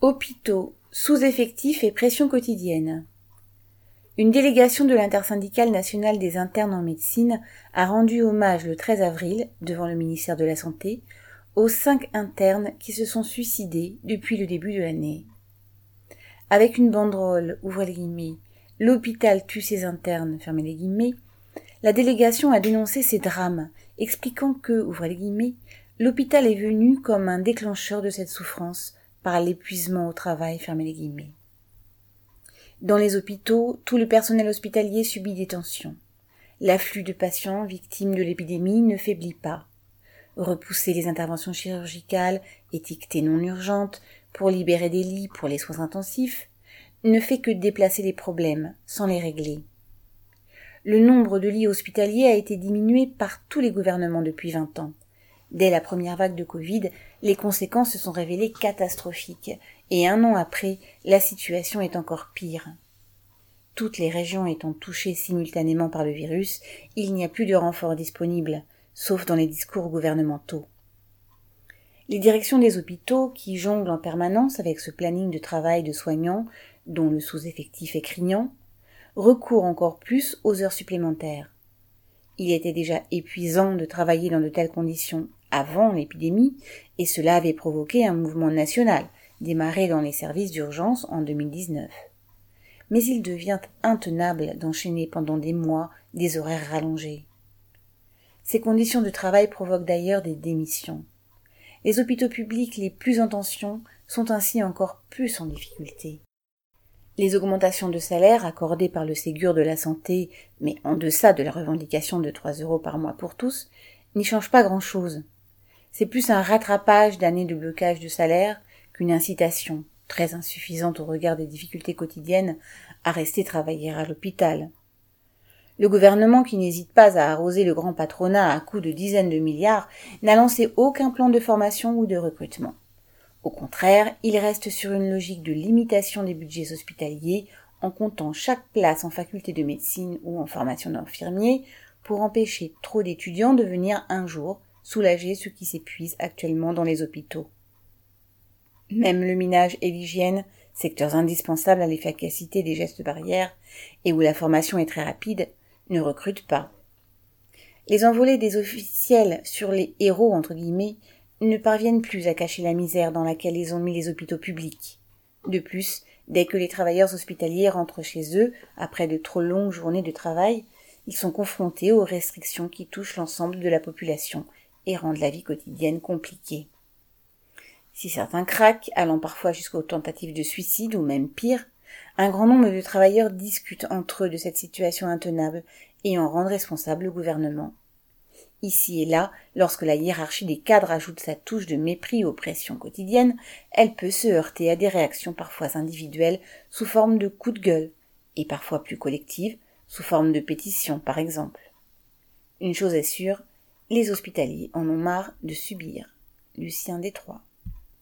Hôpitaux, sous-effectifs et pression quotidienne. Une délégation de l'intersyndicale nationale des internes en médecine a rendu hommage le 13 avril, devant le ministère de la Santé, aux cinq internes qui se sont suicidés depuis le début de l'année. Avec une banderole, ouvrez les guillemets, l'hôpital tue ses internes, fermez les guillemets, la délégation a dénoncé ces drames, expliquant que, ouvrez les guillemets, l'hôpital est venu comme un déclencheur de cette souffrance, par l'épuisement au travail. Dans les hôpitaux, tout le personnel hospitalier subit des tensions. L'afflux de patients victimes de l'épidémie ne faiblit pas. Repousser les interventions chirurgicales, étiquetées non urgentes, pour libérer des lits pour les soins intensifs, ne fait que déplacer les problèmes, sans les régler. Le nombre de lits hospitaliers a été diminué par tous les gouvernements depuis vingt ans. Dès la première vague de Covid, les conséquences se sont révélées catastrophiques, et un an après, la situation est encore pire. Toutes les régions étant touchées simultanément par le virus, il n'y a plus de renforts disponibles, sauf dans les discours gouvernementaux. Les directions des hôpitaux, qui jonglent en permanence avec ce planning de travail de soignants, dont le sous-effectif est criant, recourent encore plus aux heures supplémentaires. Il était déjà épuisant de travailler dans de telles conditions avant l'épidémie, et cela avait provoqué un mouvement national, démarré dans les services d'urgence en 2019. Mais il devient intenable d'enchaîner pendant des mois des horaires rallongés. Ces conditions de travail provoquent d'ailleurs des démissions. Les hôpitaux publics les plus en tension sont ainsi encore plus en difficulté. Les augmentations de salaire accordées par le Ségur de la santé, mais en deçà de la revendication de trois euros par mois pour tous, n'y changent pas grand chose. C'est plus un rattrapage d'années de blocage de salaire qu'une incitation, très insuffisante au regard des difficultés quotidiennes, à rester travailler à l'hôpital. Le gouvernement, qui n'hésite pas à arroser le grand patronat à coups de dizaines de milliards, n'a lancé aucun plan de formation ou de recrutement. Au contraire, il reste sur une logique de limitation des budgets hospitaliers en comptant chaque place en faculté de médecine ou en formation d'infirmier pour empêcher trop d'étudiants de venir un jour soulager ceux qui s'épuisent actuellement dans les hôpitaux. Même le minage et l'hygiène, secteurs indispensables à l'efficacité des gestes barrières et où la formation est très rapide, ne recrutent pas. Les envolées des officiels sur les héros entre guillemets ne parviennent plus à cacher la misère dans laquelle ils ont mis les hôpitaux publics. De plus, dès que les travailleurs hospitaliers rentrent chez eux après de trop longues journées de travail, ils sont confrontés aux restrictions qui touchent l'ensemble de la population et rendent la vie quotidienne compliquée. Si certains craquent, allant parfois jusqu'aux tentatives de suicide ou même pire, un grand nombre de travailleurs discutent entre eux de cette situation intenable et en rendent responsable le gouvernement. Ici et là, lorsque la hiérarchie des cadres ajoute sa touche de mépris aux pressions quotidiennes, elle peut se heurter à des réactions parfois individuelles sous forme de coups de gueule, et parfois plus collectives, sous forme de pétitions par exemple. Une chose est sûre, les hospitaliers en ont marre de subir. Lucien Détroit.